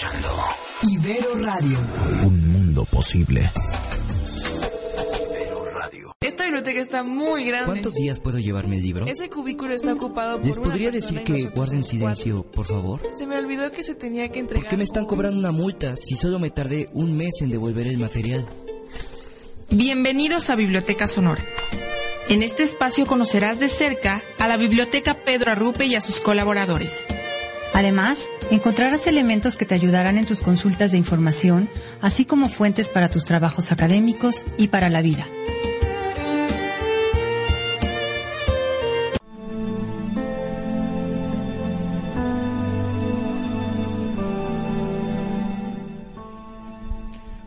escuchando Ibero Radio. Un mundo posible. Esta biblioteca está muy grande. ¿Cuántos días puedo llevarme el libro? Ese cubículo está ocupado por ¿Les una podría decir que guarden silencio, por favor? Se me olvidó que se tenía que entregar. ¿Por qué me están cobrando una multa si solo me tardé un mes en devolver el material? Bienvenidos a Biblioteca Sonora. En este espacio conocerás de cerca a la Biblioteca Pedro Arrupe y a sus colaboradores. Además, encontrarás elementos que te ayudarán en tus consultas de información, así como fuentes para tus trabajos académicos y para la vida.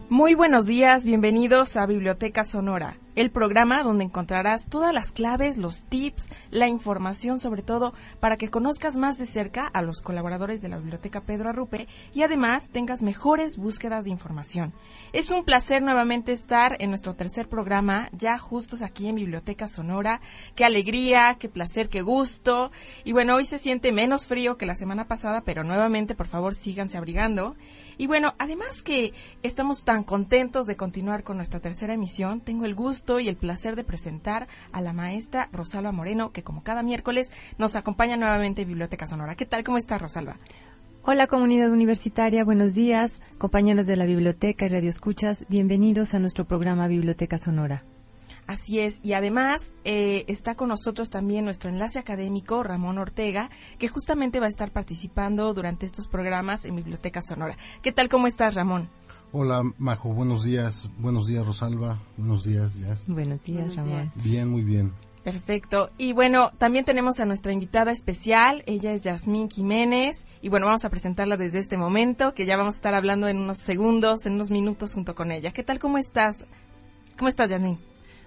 Muy buenos días, bienvenidos a Biblioteca Sonora, el programa donde encontrarás todas las claves, los tips, la información sobre todo para que conozcas más de cerca a los colaboradores de la Biblioteca Pedro Arrupe y además tengas mejores búsquedas de información. Es un placer nuevamente estar en nuestro tercer programa, ya justos aquí en Biblioteca Sonora. Qué alegría, qué placer, qué gusto. Y bueno, hoy se siente menos frío que la semana pasada, pero nuevamente por favor síganse abrigando. Y bueno, además que estamos tan contentos de continuar con nuestra tercera emisión, tengo el gusto y el placer de presentar a la maestra Rosalba Moreno, que como cada miércoles nos acompaña nuevamente en Biblioteca Sonora. ¿Qué tal? ¿Cómo está Rosalba? Hola comunidad universitaria, buenos días, compañeros de la biblioteca y radio escuchas, bienvenidos a nuestro programa Biblioteca Sonora. Así es, y además eh, está con nosotros también nuestro enlace académico, Ramón Ortega, que justamente va a estar participando durante estos programas en Biblioteca Sonora. ¿Qué tal? ¿Cómo estás, Ramón? Hola, Majo, buenos días. Buenos días, Rosalba. Buenos días, Jazz. Buenos días, Ramón. Bien, muy bien. Perfecto. Y bueno, también tenemos a nuestra invitada especial. Ella es Yasmín Jiménez. Y bueno, vamos a presentarla desde este momento, que ya vamos a estar hablando en unos segundos, en unos minutos junto con ella. ¿Qué tal? ¿Cómo estás? ¿Cómo estás, Yasmín?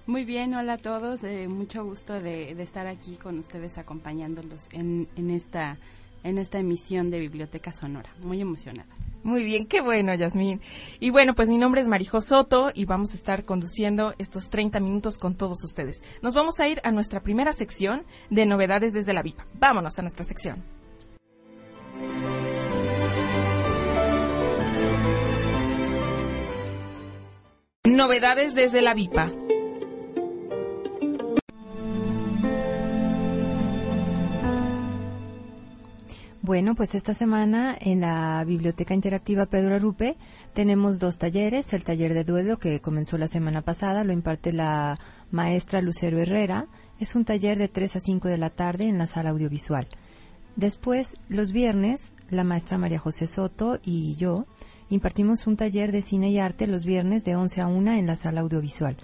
Muy bien, hola a todos. eh, mucho gusto de, de estar aquí con ustedes acompañándolos en, en, esta, en esta emisión de Biblioteca Sonora. Muy emocionada. Muy bien, qué bueno, Yasmín. Y bueno, pues mi nombre es Marijo Soto y vamos a estar conduciendo estos 30 minutos con todos ustedes. Nos vamos a ir a nuestra primera sección de novedades desde la VIPA. Vámonos a nuestra sección. Novedades desde la VIPA. Bueno, pues esta semana en la Biblioteca Interactiva Pedro Arrupe tenemos dos talleres. El taller de duelo que comenzó la semana pasada lo imparte la maestra Lucero Herrera. Es un taller de 3 a 5 de la tarde en la sala audiovisual. Después, los viernes, la maestra María José Soto y yo impartimos un taller de cine y arte los viernes de 11 a 1 en la sala audiovisual.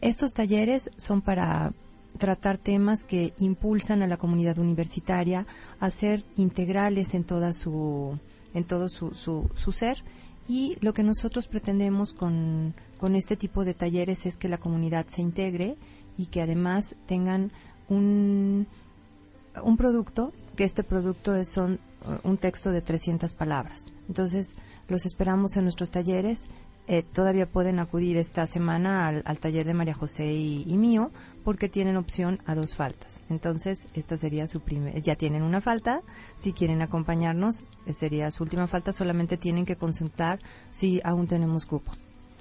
Estos talleres son para tratar temas que impulsan a la comunidad universitaria a ser integrales en toda su en todo su, su, ser y lo que nosotros pretendemos con, con este tipo de talleres es que la comunidad se integre y que además tengan un, un producto, que este producto es son uh, un texto de 300 palabras. Entonces, los esperamos en nuestros talleres. Eh, todavía pueden acudir esta semana al, al taller de María José y, mío porque tienen opción a dos faltas. Entonces, esta sería su primer, ya tienen una falta, si quieren acompañarnos, eh, sería su última falta, solamente tienen que consultar si aún tenemos cupo.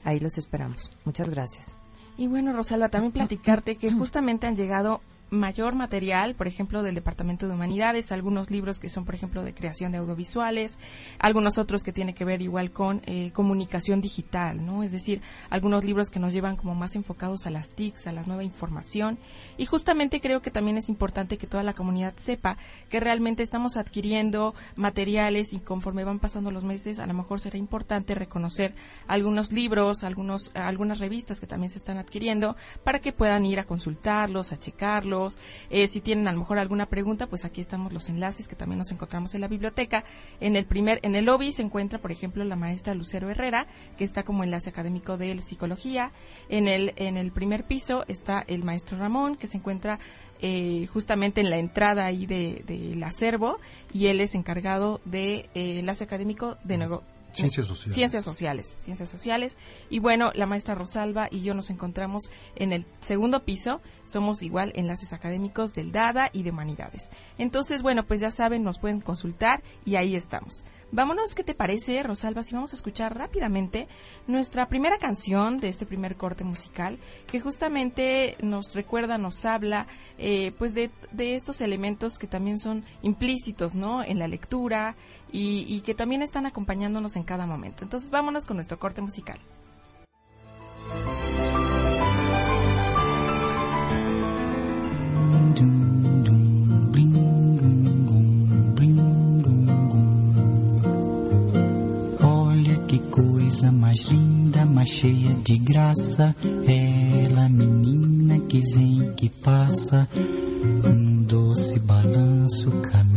Ahí los esperamos. Muchas gracias. Y bueno, Rosalba, también platicarte que justamente han llegado mayor material, por ejemplo, del Departamento de Humanidades, algunos libros que son, por ejemplo, de creación de audiovisuales, algunos otros que tienen que ver igual con eh, comunicación digital, ¿no? Es decir, algunos libros que nos llevan como más enfocados a las TICs, a la nueva información. Y justamente creo que también es importante que toda la comunidad sepa que realmente estamos adquiriendo materiales y conforme van pasando los meses, a lo mejor será importante reconocer algunos libros, algunos, algunas revistas que también se están adquiriendo para que puedan ir a consultarlos, a checarlos Eh, si tienen a lo mejor alguna pregunta, pues aquí estamos los enlaces que también nos encontramos en la biblioteca. En el primer, en el lobby se encuentra, por ejemplo, la maestra Lucero Herrera, que está como enlace académico de psicología. En el, en el primer piso está el maestro Ramón, que se encuentra eh, justamente en la entrada ahí del de, acervo y él es encargado de eh, enlace académico de nuevo Ciencias sociales. Ciencias sociales. Y bueno, la maestra Rosalba y yo nos encontramos en el segundo piso. Somos igual enlaces académicos del DADA y de Humanidades. Entonces, bueno, pues ya saben, nos pueden consultar y ahí estamos. Vámonos, ¿qué te parece, Rosalba? Si vamos a escuchar rápidamente nuestra primera canción de este primer corte musical, que justamente nos recuerda, nos habla, eh, pues de, de, estos elementos que también son implícitos, ¿no? En la lectura y, y que también están acompañándonos en cada momento. Entonces, vámonos con nuestro corte musical. coisa mais linda, mais cheia de graça. Ela, menina que vem e que passa, um doce balanço, caminho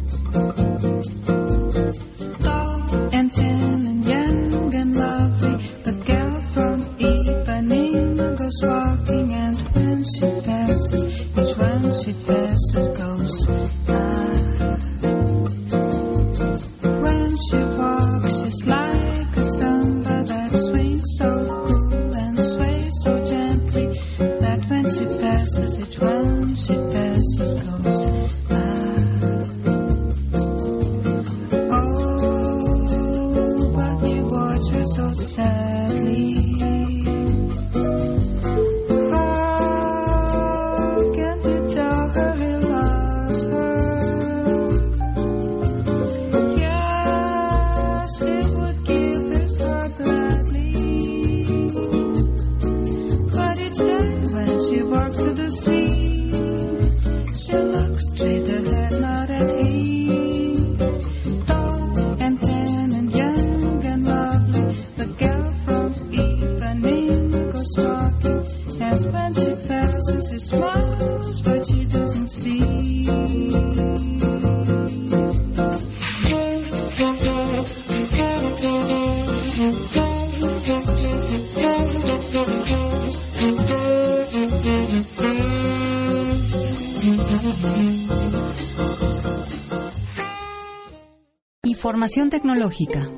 Información tecnológica.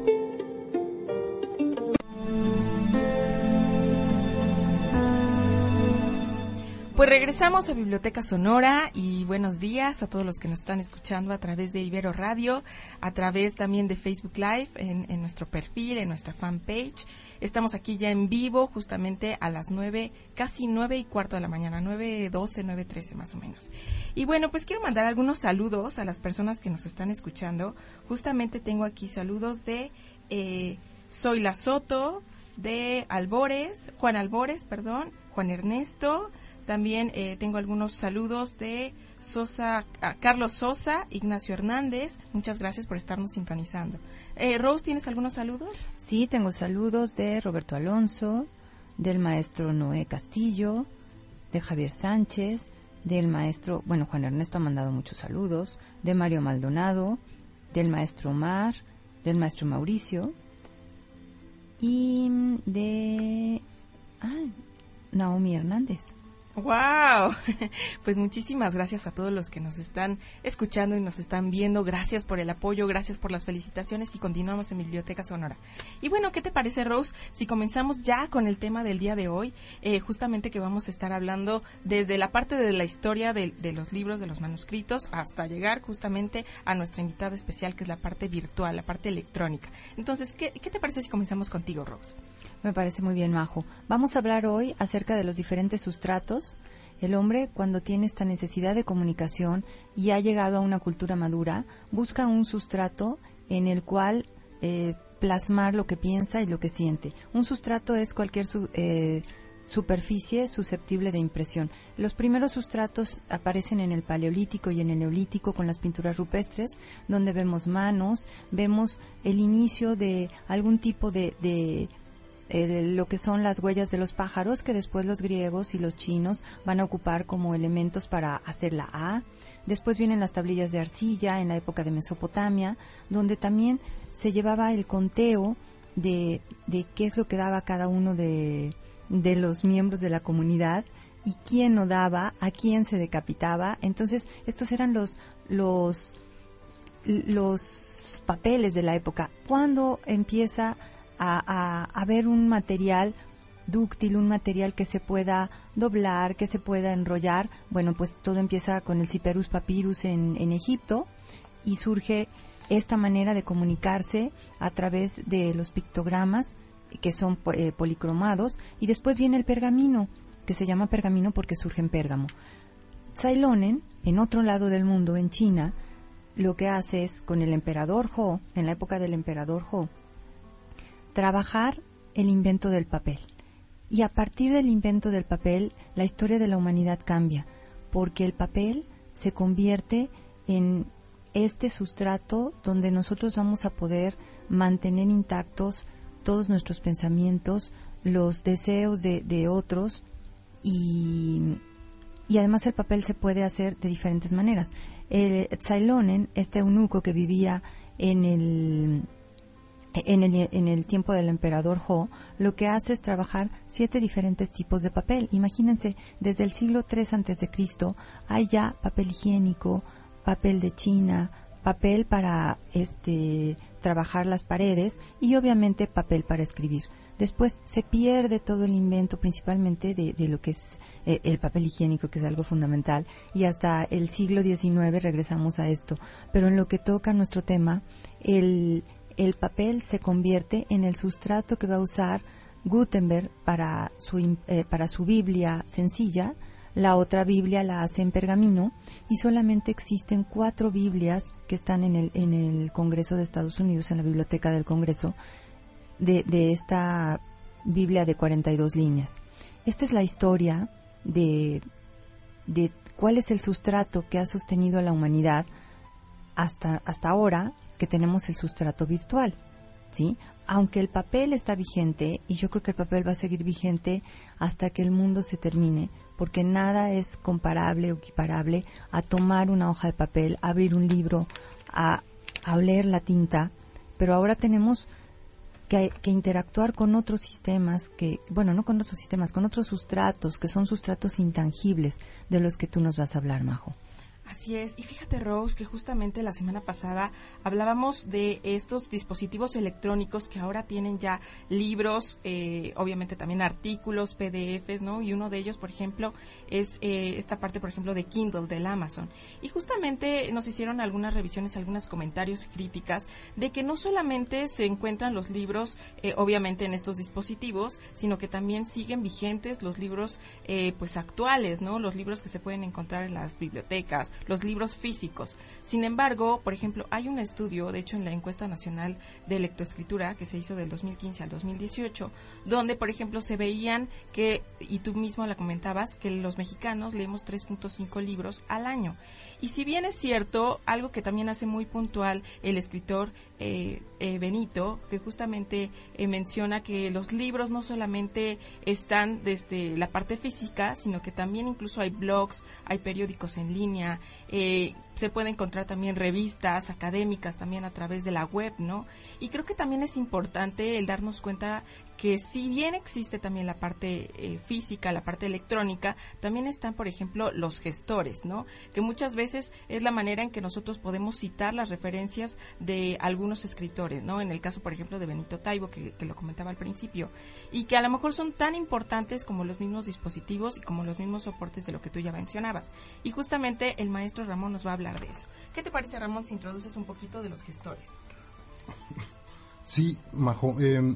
Regresamos a Biblioteca Sonora y buenos días a todos los que nos están escuchando a través de Ibero Radio, a través también de Facebook Live, en, nuestro perfil, en nuestra fanpage. Estamos aquí ya en vivo justamente a las nueve, casi nueve y cuarto de la mañana, nueve doce, nueve trece más o menos. Y bueno, pues quiero mandar algunos saludos a las personas que nos están escuchando. Justamente tengo aquí saludos de eh, Zoila Soto, de Albores, Juan Albores, perdón, Juan Ernesto. También eh, tengo algunos saludos de Sosa, ah, Carlos Sosa, Ignacio Hernández. Muchas gracias por estarnos sintonizando. Eh, Rose, ¿tienes algunos saludos? Sí, tengo saludos de Roberto Alonso, del maestro Noé Castillo, de Javier Sánchez, del maestro, bueno, Juan Ernesto ha mandado muchos saludos, de Mario Maldonado, del maestro Omar, del maestro Mauricio y de ah, Naomi Hernández. Wow, pues muchísimas gracias a todos los que nos están escuchando y nos están viendo. Gracias por el apoyo, gracias por las felicitaciones y continuamos en Biblioteca Sonora. Y bueno, ¿qué te parece, Rose? Si comenzamos ya con el tema del día de hoy, eh, justamente que vamos a estar hablando desde la parte de la historia de, de los libros, de los manuscritos, hasta llegar justamente a nuestra invitada especial, que es la parte virtual, la parte electrónica. Entonces, ¿qué, qué te parece si comenzamos contigo, Rose? Me parece muy bien, Majo. Vamos a hablar hoy acerca de los diferentes sustratos. El hombre, cuando tiene esta necesidad de comunicación y ha llegado a una cultura madura, busca un sustrato en el cual eh, plasmar lo que piensa y lo que siente. Un sustrato es cualquier eh, superficie susceptible de impresión. Los primeros sustratos aparecen en el Paleolítico y en el Neolítico con las pinturas rupestres, donde vemos manos, vemos el inicio de algún tipo de, de lo que son las huellas de los pájaros que después los griegos y los chinos van a ocupar como elementos para hacer la A. Después vienen las tablillas de arcilla en la época de Mesopotamia, donde también se llevaba el conteo de, de qué es lo que daba cada uno de, de los miembros de la comunidad y quién no daba, a quién se decapitaba. Entonces, estos eran los, los, los papeles de la época. ¿Cuándo empieza a, ver un material dúctil, un material que se pueda doblar, que se pueda enrollar. Bueno, pues todo empieza con el Cyperus papyrus en, Egipto y surge esta manera de comunicarse a través de los pictogramas que son eh, policromados y después viene el pergamino, que se llama pergamino porque surge en Pérgamo. Ceilonen, en otro lado del mundo, en China, lo que hace es con el emperador Ho, en la época del emperador Ho, trabajar el invento del papel. Y a partir del invento del papel, la historia de la humanidad cambia, porque el papel se convierte en este sustrato donde nosotros vamos a poder mantener intactos todos nuestros pensamientos, los deseos de, otros y, y, además el papel se puede hacer de diferentes maneras. El Zailonen, este eunuco que vivía en el en el, en el, tiempo del emperador Ho, lo que hace es trabajar siete diferentes tipos de papel. Imagínense, desde el siglo III antes de Cristo hay ya papel higiénico, papel de China, papel para este trabajar las paredes y obviamente papel para escribir. Después se pierde todo el invento principalmente de, de lo que es eh, el papel higiénico, que es algo fundamental, y hasta el siglo XIX regresamos a esto. Pero en lo que toca nuestro tema, el, el papel se convierte en el sustrato que va a usar Gutenberg para su, eh, para su Biblia sencilla, la otra Biblia la hace en pergamino y solamente existen cuatro Biblias que están en el, en el Congreso de Estados Unidos, en la Biblioteca del Congreso, de, de esta Biblia de 42 líneas. Esta es la historia de, de cuál es el sustrato que ha sostenido a la humanidad hasta, hasta ahora que tenemos el sustrato virtual, ¿sí? Aunque el papel está vigente, y yo creo que el papel va a seguir vigente hasta que el mundo se termine, porque nada es comparable o equiparable a tomar una hoja de papel, abrir un libro, a, a oler la tinta, pero ahora tenemos que, que, interactuar con otros sistemas, que, bueno, no con otros sistemas, con otros sustratos, que son sustratos intangibles de los que tú nos vas a hablar, Majo. Así es. Y fíjate, Rose, que justamente la semana pasada hablábamos de estos dispositivos electrónicos que ahora tienen ya libros, eh, obviamente también artículos, PDFs, ¿no? Y uno de ellos, por ejemplo, es eh, esta parte, por ejemplo, de Kindle, del Amazon. Y justamente nos hicieron algunas revisiones, algunos comentarios y críticas de que no solamente se encuentran los libros, eh, obviamente, en estos dispositivos, sino que también siguen vigentes los libros, pues, actuales, ¿no? Los libros que se pueden encontrar en las bibliotecas los libros físicos. Sin embargo, por ejemplo, hay un estudio, de hecho en la encuesta nacional de lectoescritura que se hizo del 2015 al 2018, donde, por ejemplo, se veían que, y tú mismo la comentabas, que los mexicanos leemos 3.5 libros al año. Y si bien es cierto, algo que también hace muy puntual el escritor eh, eh, Benito, que justamente eh, menciona que los libros no solamente están desde la parte física, sino que también incluso hay blogs, hay periódicos en línea, se puede encontrar también revistas académicas también a través de la web, ¿no? Y creo que también es importante el darnos cuenta que si bien existe también la parte eh, física, la parte electrónica, también están, por ejemplo, los gestores, ¿no? Que muchas veces es la manera en que nosotros podemos citar las referencias de algunos escritores, ¿no? En el caso, por ejemplo, de Benito Taibo, que, que lo comentaba al principio, y que a lo mejor son tan importantes como los mismos dispositivos y como los mismos soportes de lo que tú ya mencionabas. Y justamente el maestro Ramón nos va a hablar de eso. ¿Qué te parece, Ramón, si introduces un poquito de los gestores? Sí, Majo. Eh,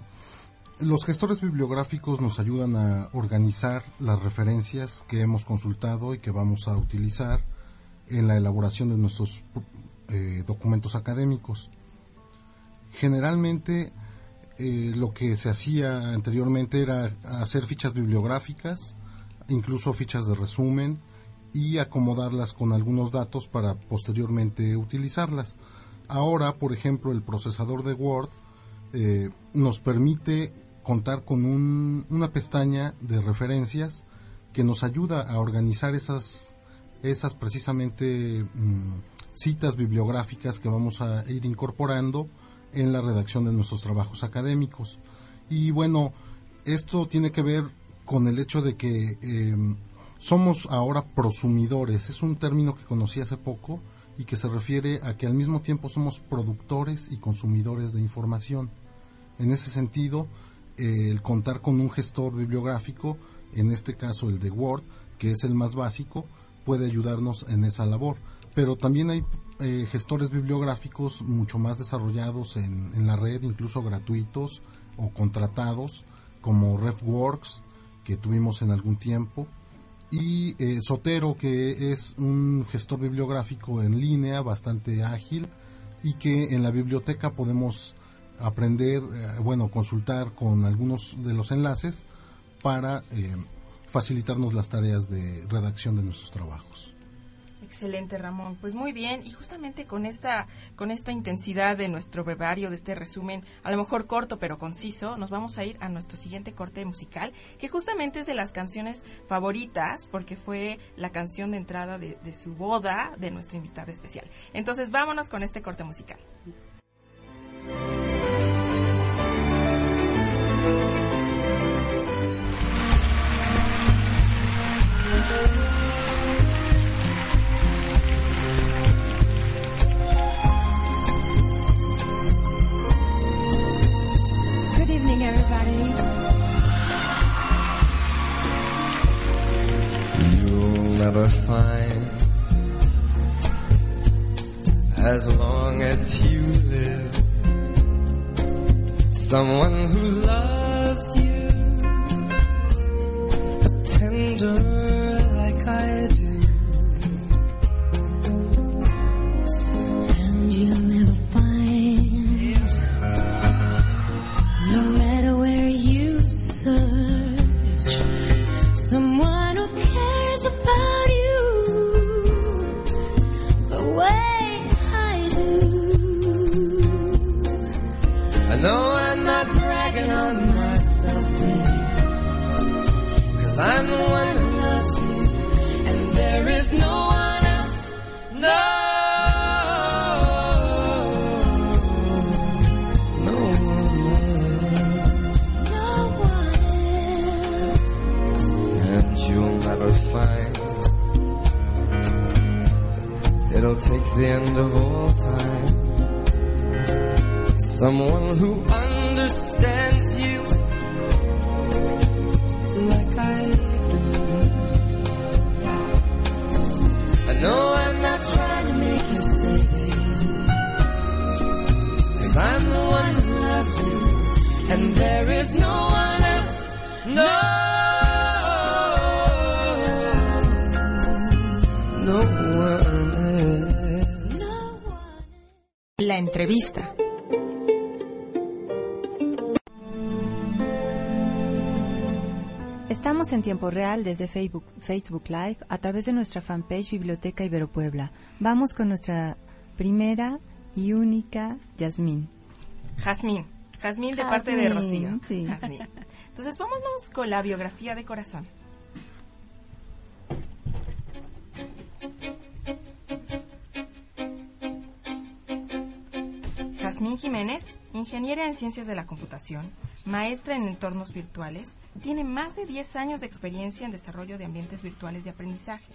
los gestores bibliográficos nos ayudan a organizar las referencias que hemos consultado y que vamos a utilizar en la elaboración de nuestros eh, documentos académicos. Generalmente eh, lo que se hacía anteriormente era hacer fichas bibliográficas, incluso fichas de resumen y acomodarlas con algunos datos para posteriormente utilizarlas. Ahora, por ejemplo, el procesador de Word eh, nos permite contar con una pestaña de referencias que nos ayuda a organizar esas, esas precisamente mm, citas bibliográficas que vamos a ir incorporando en la redacción de nuestros trabajos académicos. Y bueno, esto tiene que ver con el hecho de que em, somos ahora prosumidores. Es un término que conocí hace poco y que se refiere a que al mismo tiempo somos productores y consumidores de información. En ese sentido, el contar con un gestor bibliográfico, en este caso el de Word, que es el más básico, puede ayudarnos en esa labor. Pero también hay eh, gestores bibliográficos mucho más desarrollados en, la red, incluso gratuitos o contratados, como RefWorks, que tuvimos en algún tiempo, y eh, Sotero, que es un gestor bibliográfico en línea bastante ágil y que en la biblioteca podemos aprender, eh, bueno, consultar con algunos de los enlaces para eh, facilitarnos las tareas de redacción de nuestros trabajos. Excelente, Ramón. Pues muy bien, y justamente con esta con esta intensidad de nuestro brevario, de este resumen, a lo mejor corto pero conciso, nos vamos a ir a nuestro siguiente corte musical, que justamente es de las canciones favoritas, porque fue la canción de entrada de, de su boda de nuestra invitada especial. Entonces, vámonos con este corte musical. I'm the one who loves you, and there is no one else. No! No one else. And you'll never find it'll take the end of all time. Someone who understands know I'm not trying to make you stay. Cause I'm the one who loves you, and there is no one else. No! La entrevista. Estamos en tiempo real desde Facebook, Facebook Live a través de nuestra fanpage Biblioteca Ibero Puebla. Vamos con nuestra primera y única Yasmín. Jazmín. Jazmín de parte de Rocío. Sí. Entonces vámonos con la biografía de corazón. Jazmín Jiménez, ingeniera en ciencias de la computación, maestra en entornos virtuales, tiene más de 10 años de experiencia en desarrollo de ambientes virtuales de aprendizaje.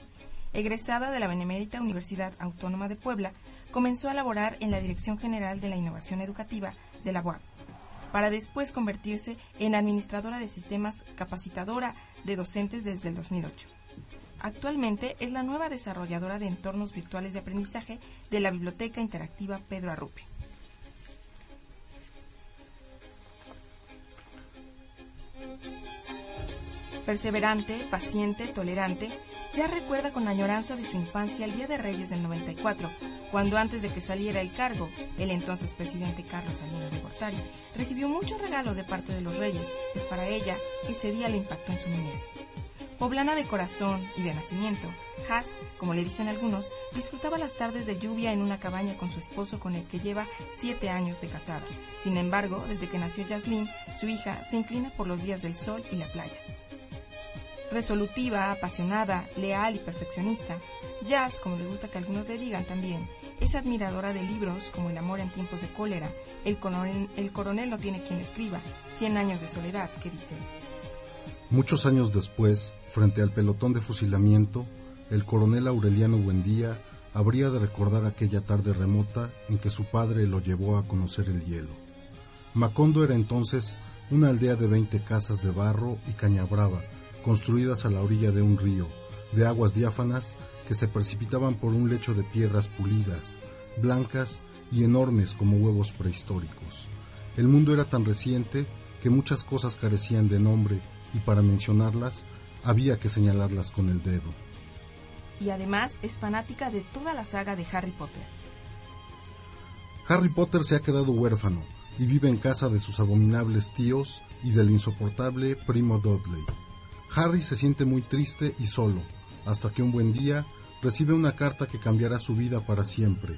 Egresada de la Benemérita Universidad Autónoma de Puebla, comenzó a laborar en la Dirección General de la Innovación Educativa de la UAP, para después convertirse en administradora de sistemas capacitadora de docentes desde el 2008. Actualmente es la nueva desarrolladora de entornos virtuales de aprendizaje de la Biblioteca Interactiva Pedro Arrupe. Perseverante, paciente, tolerante, ya recuerda con añoranza de su infancia el Día de Reyes del 94, cuando antes de que saliera el cargo, el entonces presidente Carlos Salinas de Gortari recibió muchos regalos de parte de los reyes, pues para ella ese día le impactó en su niñez. Poblana de corazón y de nacimiento, Haas, como le dicen algunos, disfrutaba las tardes de lluvia en una cabaña con su esposo con el que lleva siete años de casada. Sin embargo, desde que nació Jasmine, su hija se inclina por los días del sol y la playa. Resolutiva, apasionada, leal y perfeccionista, Jazz, como le gusta que algunos le digan también, es admiradora de libros como El amor en tiempos de cólera, El coronel, el coronel no tiene quien escriba, Cien años de soledad, que dice. Muchos años después, frente al pelotón de fusilamiento, el coronel Aureliano Buendía habría de recordar aquella tarde remota en que su padre lo llevó a conocer el hielo. Macondo era entonces una aldea de 20 casas de barro y caña brava, construidas a la orilla de un río, de aguas diáfanas que se precipitaban por un lecho de piedras pulidas, blancas y enormes como huevos prehistóricos. El mundo era tan reciente que muchas cosas carecían de nombre y para mencionarlas había que señalarlas con el dedo. Y además es fanática de toda la saga de Harry Potter. Harry Potter se ha quedado huérfano y vive en casa de sus abominables tíos y del insoportable primo Dudley. Harry se siente muy triste y solo, hasta que un buen día recibe una carta que cambiará su vida para siempre,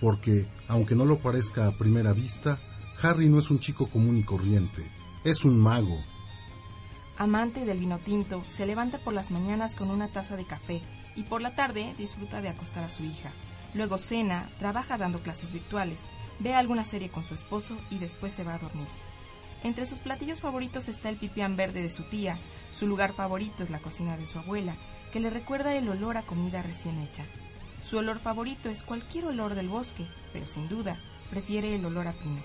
porque, aunque no lo parezca a primera vista, Harry no es un chico común y corriente, es un mago. Amante del vino tinto, se levanta por las mañanas con una taza de café y por la tarde disfruta de acostar a su hija. Luego cena, trabaja dando clases virtuales, ve alguna serie con su esposo y después se va a dormir. Entre sus platillos favoritos está el pipián verde de su tía, su lugar favorito es la cocina de su abuela, que le recuerda el olor a comida recién hecha. Su olor favorito es cualquier olor del bosque, pero sin duda prefiere el olor a pino.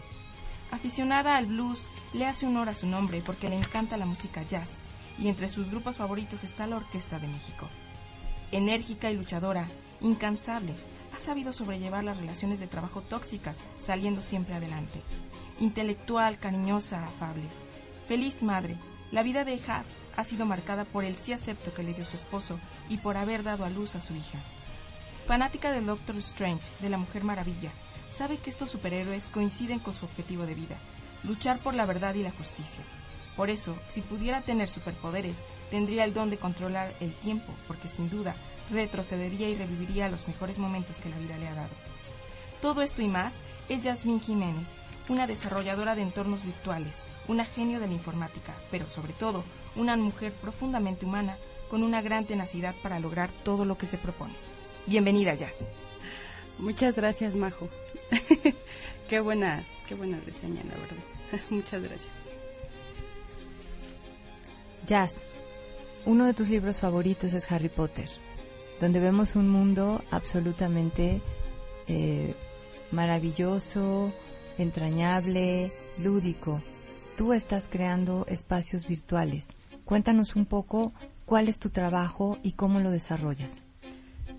Aficionada al blues, le hace honor a su nombre porque le encanta la música jazz, y entre sus grupos favoritos está la Orquesta de México. Enérgica y luchadora, incansable, ha sabido sobrellevar las relaciones de trabajo tóxicas, saliendo siempre adelante. Intelectual, cariñosa, afable. Feliz madre, la vida de Haas ha sido marcada por el sí acepto que le dio su esposo y por haber dado a luz a su hija. Fanática del Doctor Strange, de la Mujer Maravilla, sabe que estos superhéroes coinciden con su objetivo de vida, luchar por la verdad y la justicia. Por eso, si pudiera tener superpoderes, tendría el don de controlar el tiempo, porque sin duda retrocedería y reviviría los mejores momentos que la vida le ha dado. Todo esto y más es Yasmín Jiménez, una desarrolladora de entornos virtuales, una genio de la informática, pero sobre todo una mujer profundamente humana con una gran tenacidad para lograr todo lo que se propone. Bienvenida, Jazz. Muchas gracias, Majo. qué buena, qué buena reseña, la verdad. Muchas gracias. Jazz, uno de tus libros favoritos es Harry Potter, donde vemos un mundo absolutamente eh, maravilloso, entrañable, lúdico. Tú estás creando espacios virtuales. Cuéntanos un poco cuál es tu trabajo y cómo lo desarrollas.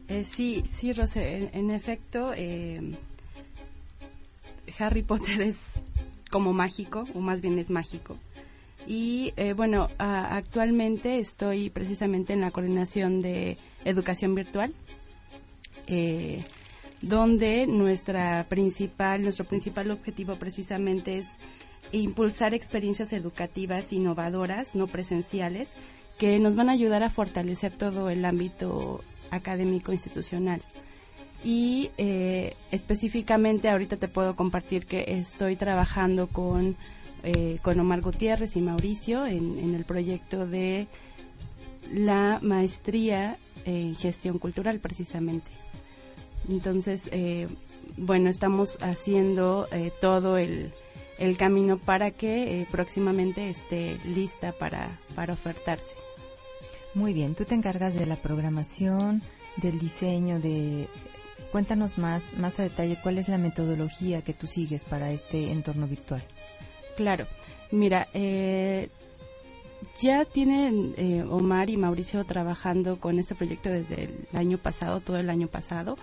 Eh, sí, sí, Rosé, en, efecto, eh, Harry Potter es como mágico, o más bien es mágico. Y eh, bueno, actualmente estoy precisamente en la coordinación de educación virtual, eh, donde nuestra principal, nuestro principal objetivo precisamente es impulsar experiencias educativas innovadoras, no presenciales, que nos van a ayudar a fortalecer todo el ámbito académico institucional. Y eh, específicamente ahorita te puedo compartir que estoy trabajando con, eh, con Omar Gutiérrez y Mauricio en, en el proyecto de la maestría en gestión cultural precisamente. Entonces, eh, bueno, estamos haciendo eh, todo el, el camino para que eh, próximamente esté lista para, para ofertarse. Muy bien, tú te encargas de la programación, del diseño, de... Cuéntanos más, más a detalle cuál es la metodología que tú sigues para este entorno virtual. Claro, mira, eh, ya tienen eh, Omar y Mauricio trabajando con este proyecto desde el año pasado, todo el año pasado.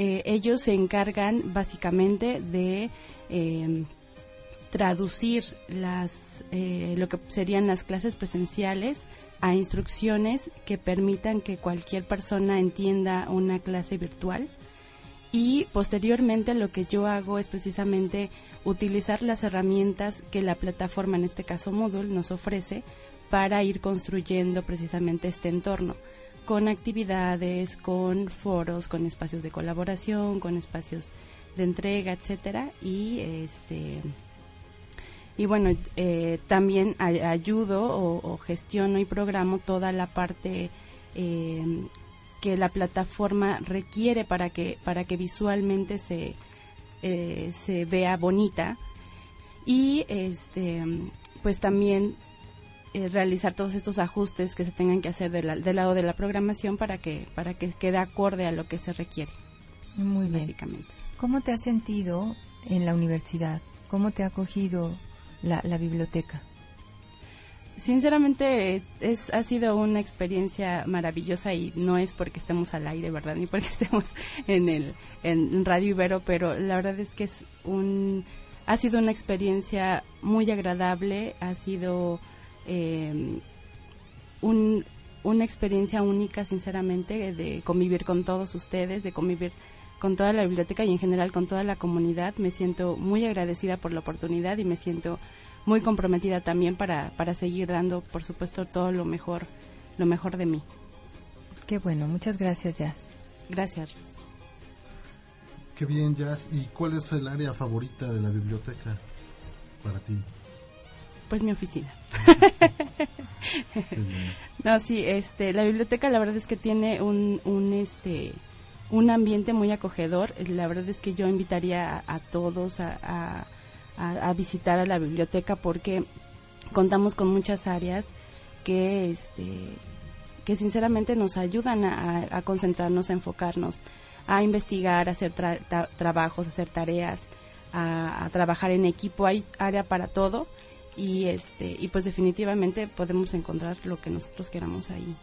Eh, ellos se encargan básicamente de eh, traducir las, eh, lo que serían las clases presenciales a instrucciones que permitan que cualquier persona entienda una clase virtual. Y posteriormente lo que yo hago es precisamente utilizar las herramientas que la plataforma, en este caso Moodle, nos ofrece para ir construyendo precisamente este entorno con actividades, con foros, con espacios de colaboración, con espacios de entrega, etcétera. Y este y bueno eh, también ay- ayudo o, gestiono y programo toda la parte eh, que la plataforma requiere para que para que visualmente se eh, se vea bonita. Y este pues también eh, realizar todos estos ajustes que se tengan que hacer de la- del lado de la programación para que para que quede acorde a lo que se requiere Muy bien. básicamente ¿Cómo te has sentido en la universidad? ¿Cómo te ha acogido la, la biblioteca? Sinceramente es ha sido una experiencia maravillosa y no es porque estemos al aire, ¿verdad? Ni porque estemos en el en Radio Ibero, pero la verdad es que es un ha sido una experiencia muy agradable, ha sido eh, un, una experiencia única, sinceramente, de convivir con todos ustedes, de convivir con toda la biblioteca y en general con toda la comunidad. Me siento muy agradecida por la oportunidad y me siento muy comprometida también para, para seguir dando, por supuesto, todo lo mejor, lo mejor de mí. Qué bueno, muchas gracias, Jazz. Gracias. Qué bien, Jazz. ¿Y cuál es el área favorita de la biblioteca para ti? Pues mi oficina. No, sí, este, la biblioteca la verdad es que tiene un, un, este, un ambiente muy acogedor. La verdad es que yo invitaría a, a todos a, a- visitar a la biblioteca porque contamos con muchas áreas que, este, que sinceramente nos ayudan a, concentrarnos, a enfocarnos, a investigar, a hacer tra- trabajos, a hacer tareas, a trabajar en equipo. Hay área para todo y este y pues definitivamente podemos encontrar lo que nosotros queramos ahí.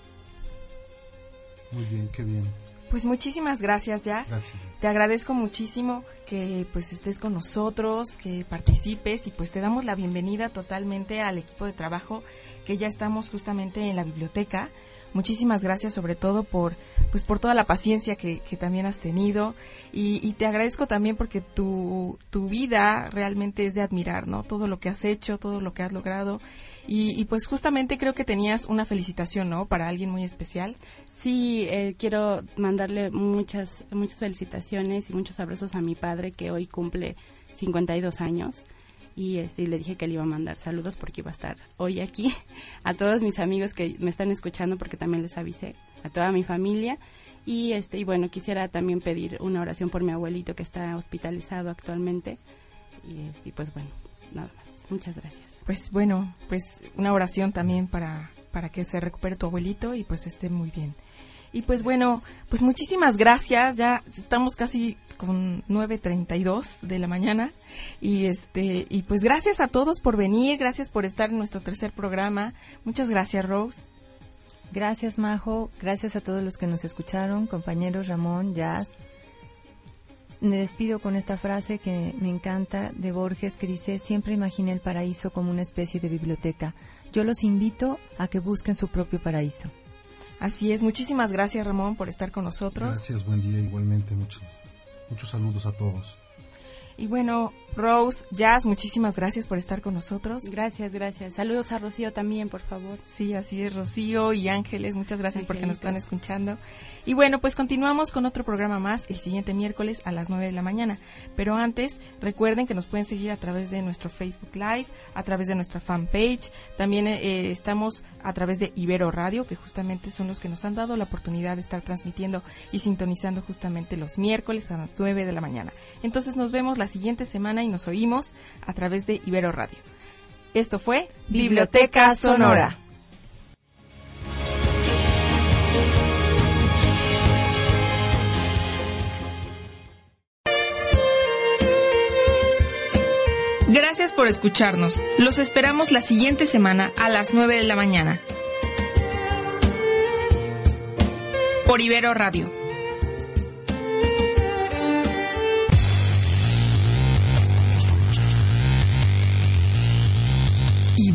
Muy bien, qué bien. Pues muchísimas gracias, Jazz. Gracias. Te agradezco muchísimo que pues estés con nosotros, que participes y pues te damos la bienvenida totalmente al equipo de trabajo que ya estamos justamente en la biblioteca. Muchísimas gracias sobre todo por pues por toda la paciencia que, también has tenido y, y te agradezco también porque tu, tu vida realmente es de admirar, ¿no? Todo lo que has hecho, todo lo que has logrado y, y pues justamente creo que tenías una felicitación, ¿no? Para alguien muy especial. Sí, eh, quiero mandarle muchas muchas felicitaciones y muchos abrazos a mi padre que hoy cumple 52 años y este y le dije que le iba a mandar saludos porque iba a estar hoy aquí. A todos mis amigos que me están escuchando porque también les avisé a toda mi familia. Y este y bueno quisiera también pedir una oración por mi abuelito que está hospitalizado actualmente. Y, este, y pues bueno nada más. Muchas gracias. Pues bueno, pues una oración también para, para que se recupere tu abuelito y pues esté muy bien. Y pues bueno, pues muchísimas gracias. Ya estamos casi con 9.32 de la mañana. Y este, y pues gracias a todos por venir, gracias por estar en nuestro tercer programa. Muchas gracias, Rose. Gracias, Majo. Gracias a todos los que nos escucharon, compañeros Ramón, Jazz. Me despido con esta frase que me encanta de Borges que dice, siempre imaginé el paraíso como una especie de biblioteca. Yo los invito a que busquen su propio paraíso. Así es, muchísimas gracias, Ramón, por estar con nosotros. Gracias, buen día igualmente. Muchos, muchos saludos a todos. Y bueno, Rose, Jazz, muchísimas gracias por estar con nosotros. Gracias, gracias. Saludos a Rocío también, por favor. Sí, así es, Rocío y Ángeles, muchas gracias porque nos están escuchando. Y bueno, pues continuamos con otro programa más el siguiente miércoles a las 9 de la mañana. Pero antes, recuerden que nos pueden seguir a través de nuestro Facebook Live, a través de nuestra fanpage. También eh, estamos a través de Ibero Radio, que justamente son los que nos han dado la oportunidad de estar transmitiendo y sintonizando justamente los miércoles a las 9 de la mañana. Entonces nos vemos la siguiente semana y nos oímos a través de Ibero Radio. Esto fue Biblioteca Sonora. Gracias por escucharnos. Los esperamos la siguiente semana a las 9 de la mañana. Por Ibero Radio.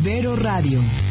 Ibero Radio.